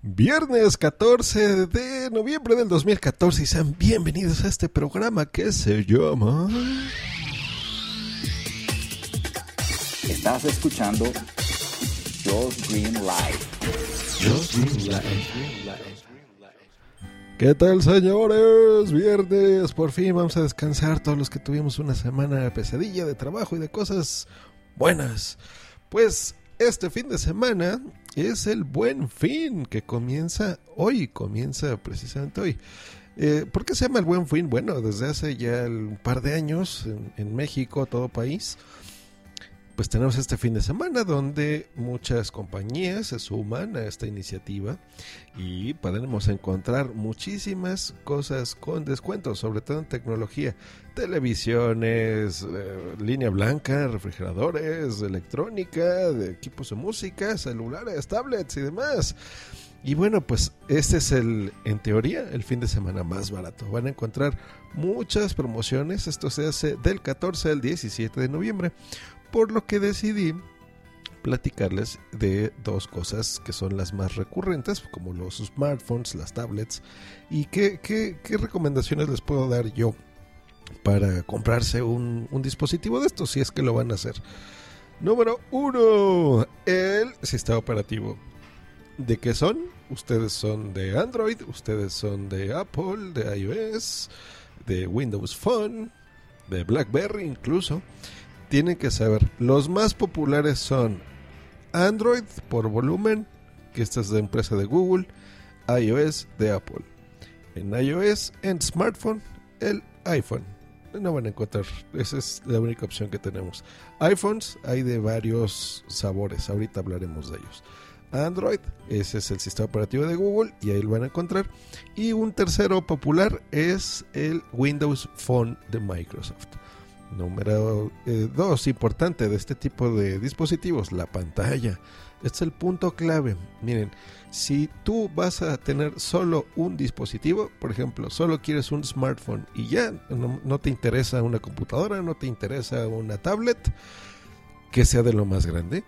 Viernes 14 de noviembre del 2014 y sean bienvenidos a este programa que se llama... Estás escuchando Josh Green Live. ¿Qué tal señores? Viernes, por fin vamos a descansar todos los que tuvimos una semana pesadilla de trabajo y de cosas buenas. Pues este fin de semana es el buen fin que comienza hoy, comienza precisamente hoy. Eh, ¿Por qué se llama el buen fin? Bueno, desde hace ya un par de años en, en México, todo país, pues tenemos este fin de semana donde muchas compañías se suman a esta iniciativa y podemos encontrar muchísimas cosas con descuentos, sobre todo en tecnología, televisiones, eh, línea blanca, refrigeradores, electrónica, equipos de música, celulares, tablets y demás. Y bueno, pues este es el, en teoría, el fin de semana más barato. Van a encontrar muchas promociones. Esto se hace del 14 al 17 de noviembre por lo que decidí platicarles de dos cosas que son las más recurrentes, como los smartphones, las tablets, y qué, recomendaciones les puedo dar yo para comprarse un, dispositivo de estos, si es que lo van a hacer. Número uno, el sistema operativo. ¿De qué son? Ustedes son de Android, ustedes son de Apple, de iOS, de Windows Phone, de BlackBerry incluso tienen que saber, los más populares son Android por volumen, que esta es de empresa de Google, iOS de Apple. En iOS, en smartphone, el iPhone. No van a encontrar, esa es la única opción que tenemos. iPhones hay de varios sabores, ahorita hablaremos de ellos. Android, ese es el sistema operativo de Google y ahí lo van a encontrar. Y un tercero popular es el Windows Phone de Microsoft. Número 2, eh, importante de este tipo de dispositivos, la pantalla. Este es el punto clave. Miren, si tú vas a tener solo un dispositivo, por ejemplo, solo quieres un smartphone y ya no, no te interesa una computadora, no te interesa una tablet, que sea de lo más grande,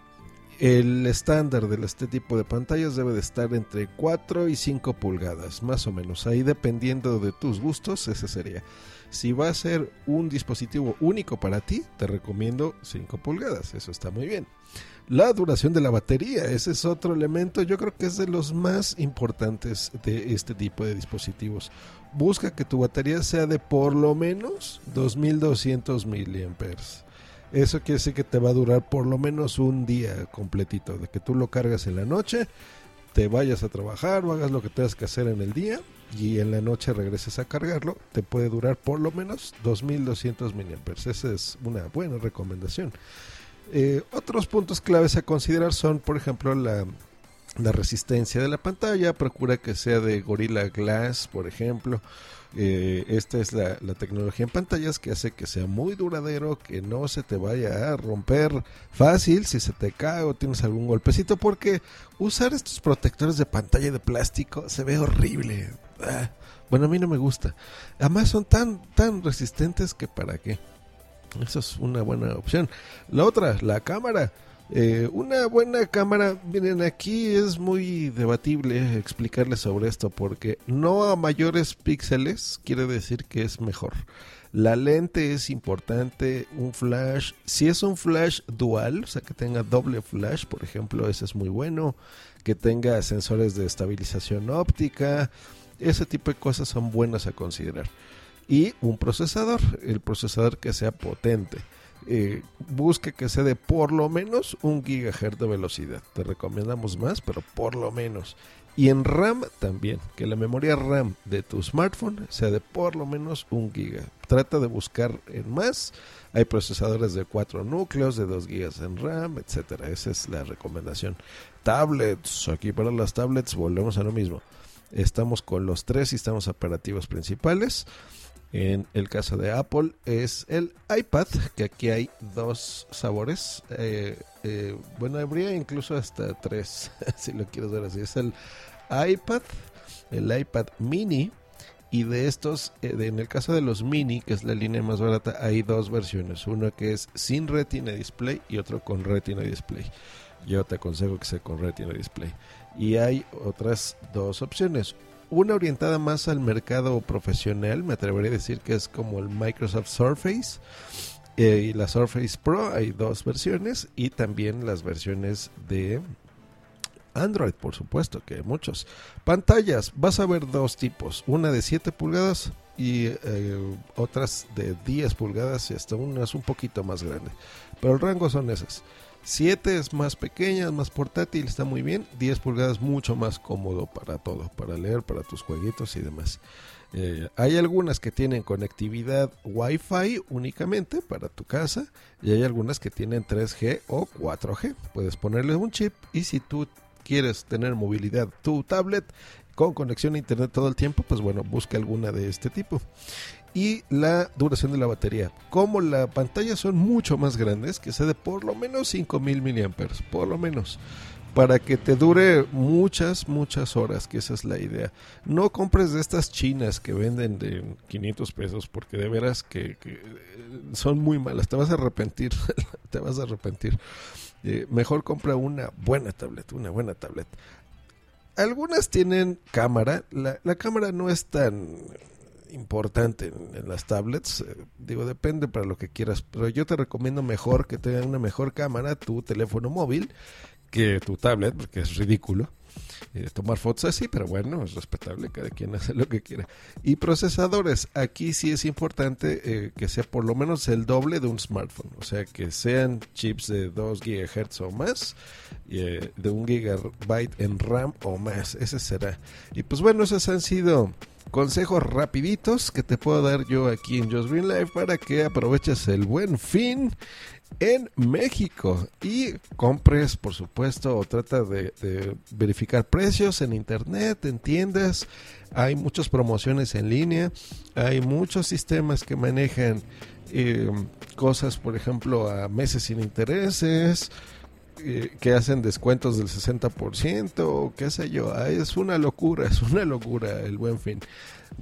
el estándar de este tipo de pantallas debe de estar entre 4 y 5 pulgadas, más o menos. Ahí dependiendo de tus gustos, ese sería. Si va a ser un dispositivo único para ti, te recomiendo 5 pulgadas. Eso está muy bien. La duración de la batería, ese es otro elemento, yo creo que es de los más importantes de este tipo de dispositivos. Busca que tu batería sea de por lo menos 2200 miliamperes eso quiere decir que te va a durar por lo menos un día completito, de que tú lo cargas en la noche, te vayas a trabajar o hagas lo que tengas que hacer en el día y en la noche regreses a cargarlo, te puede durar por lo menos 2200 mAh. Esa es una buena recomendación. Eh, otros puntos claves a considerar son, por ejemplo, la, la resistencia de la pantalla. Procura que sea de Gorilla Glass, por ejemplo eh, esta es la, tecnología en pantallas que hace que sea muy duradero, que no se te vaya a romper fácil si se te cae o tienes algún golpecito, porque usar estos protectores de pantalla de plástico se ve horrible. Ah, bueno, a mí no me gusta. Además son tan, tan resistentes que para qué. Esa es una buena opción. La otra, la cámara. Eh, una buena cámara, miren, aquí es muy debatible explicarles sobre esto porque no a mayores píxeles quiere decir que es mejor. La lente es importante, un flash, si es un flash dual, o sea que tenga doble flash, por ejemplo, ese es muy bueno, que tenga sensores de estabilización óptica, ese tipo de cosas son buenas a considerar. Y un procesador, el procesador que sea potente eh, busque que sea de por lo menos un gigahertz de velocidad. Te recomendamos más, pero por lo menos. Y en RAM también, que la memoria RAM de tu smartphone sea de por lo menos un giga. Trata de buscar en más. Hay procesadores de 4 núcleos, de 2 gigas en RAM, etcétera. Esa es la recomendación. Tablets, aquí para las tablets volvemos a lo mismo. Estamos con los tres sistemas operativos principales. En el caso de Apple es el iPad, que aquí hay dos sabores. Eh, eh, bueno, habría incluso hasta tres, si lo quieres ver así. Es el iPad, el iPad mini. Y de estos, eh, en el caso de los mini, que es la línea más barata, hay dos versiones. Una que es sin retina display y otro con retina display. Yo te aconsejo que sea con retina display. Y hay otras dos opciones. Una orientada más al mercado profesional, me atrevería a decir que es como el Microsoft Surface. Eh, y la Surface Pro hay dos versiones y también las versiones de Android, por supuesto, que hay muchos. Pantallas, vas a ver dos tipos, una de 7 pulgadas y eh, otras de 10 pulgadas y hasta una es un poquito más grande. Pero el rango son esas. 7 es más pequeña, más portátil, está muy bien. 10 pulgadas mucho más cómodo para todo, para leer, para tus jueguitos y demás. Eh, hay algunas que tienen conectividad Wi-Fi únicamente para tu casa y hay algunas que tienen 3G o 4G. Puedes ponerle un chip y si tú quieres tener movilidad tu tablet con conexión a internet todo el tiempo, pues bueno, busca alguna de este tipo. Y la duración de la batería. Como la pantalla son mucho más grandes, que se de por lo menos 5000 mAh, por lo menos para que te dure muchas, muchas horas, que esa es la idea. No compres de estas chinas que venden de 500 pesos, porque de veras que, son muy malas, te vas a arrepentir, te vas a arrepentir. Eh, mejor compra una buena tablet, una buena tablet. Algunas tienen cámara, la, cámara no es tan importante en, las tablets, eh, digo, depende para lo que quieras, pero yo te recomiendo mejor que tenga una mejor cámara tu teléfono móvil que tu tablet, porque es ridículo. Eh, tomar fotos así, pero bueno, es respetable, cada quien hace lo que quiera. Y procesadores, aquí sí es importante eh, que sea por lo menos el doble de un smartphone, o sea, que sean chips de 2 GHz o más, eh, de un gigabyte en RAM o más, ese será. Y pues bueno, esos han sido consejos rapiditos que te puedo dar yo aquí en Just Green Life para que aproveches el buen fin en México y compres, por supuesto, o trata de, verificar precios en internet, en tiendas. Hay muchas promociones en línea, hay muchos sistemas que manejan eh, cosas, por ejemplo, a meses sin intereses, eh, que hacen descuentos del 60%, qué sé yo. Ah, es una locura, es una locura el buen fin.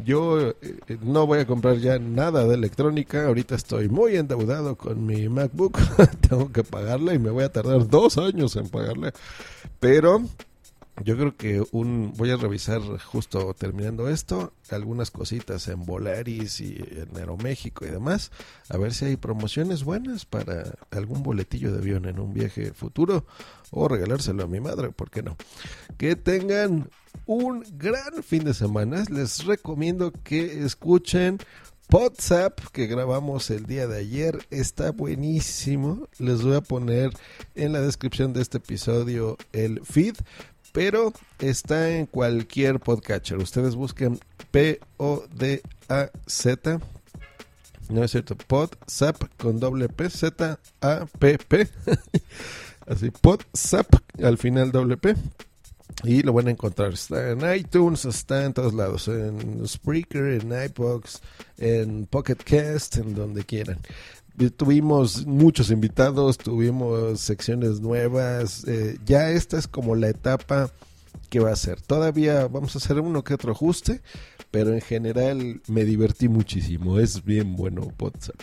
Yo eh, no voy a comprar ya nada de electrónica. Ahorita estoy muy endeudado con mi MacBook. Tengo que pagarla y me voy a tardar dos años en pagarla. Pero yo creo que un voy a revisar justo terminando esto algunas cositas en Volaris y en Aeroméxico y demás a ver si hay promociones buenas para algún boletillo de avión en un viaje futuro o regalárselo a mi madre, ¿por qué no? Que tengan un gran fin de semana. Les recomiendo que escuchen WhatsApp que grabamos el día de ayer está buenísimo. Les voy a poner en la descripción de este episodio el feed pero está en cualquier podcatcher. Ustedes busquen P-O-D-A-Z. No es cierto, PodZap con doble P, Z-A-P-P. Así, PodZap al final doble P. Y lo van a encontrar. Está en iTunes, está en todos lados. En Spreaker, en iBox, en Pocket Cast, en donde quieran tuvimos muchos invitados, tuvimos secciones nuevas. Eh, ya esta es como la etapa que va a ser. Todavía vamos a hacer uno que otro ajuste, pero en general me divertí muchísimo. Es bien bueno WhatsApp.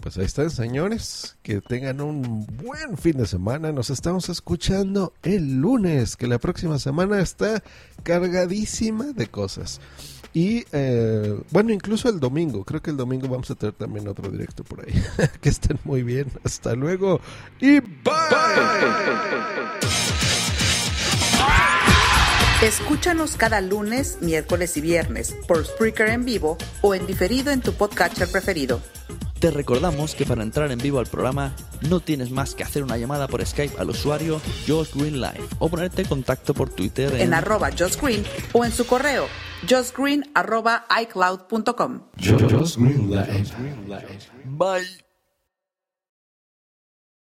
Pues ahí están, señores. Que tengan un buen fin de semana. Nos estamos escuchando el lunes, que la próxima semana está cargadísima de cosas. Y eh, bueno, incluso el domingo, creo que el domingo vamos a tener también otro directo por ahí. que estén muy bien, hasta luego y bye. Escúchanos cada lunes, miércoles y viernes por Spreaker en vivo o en diferido en tu podcatcher preferido. Te recordamos que para entrar en vivo al programa no tienes más que hacer una llamada por Skype al usuario Josh Green Live o ponerte en contacto por Twitter en, arroba Josh Green o en su correo justgreen arroba icloud.com. Josh Green Bye.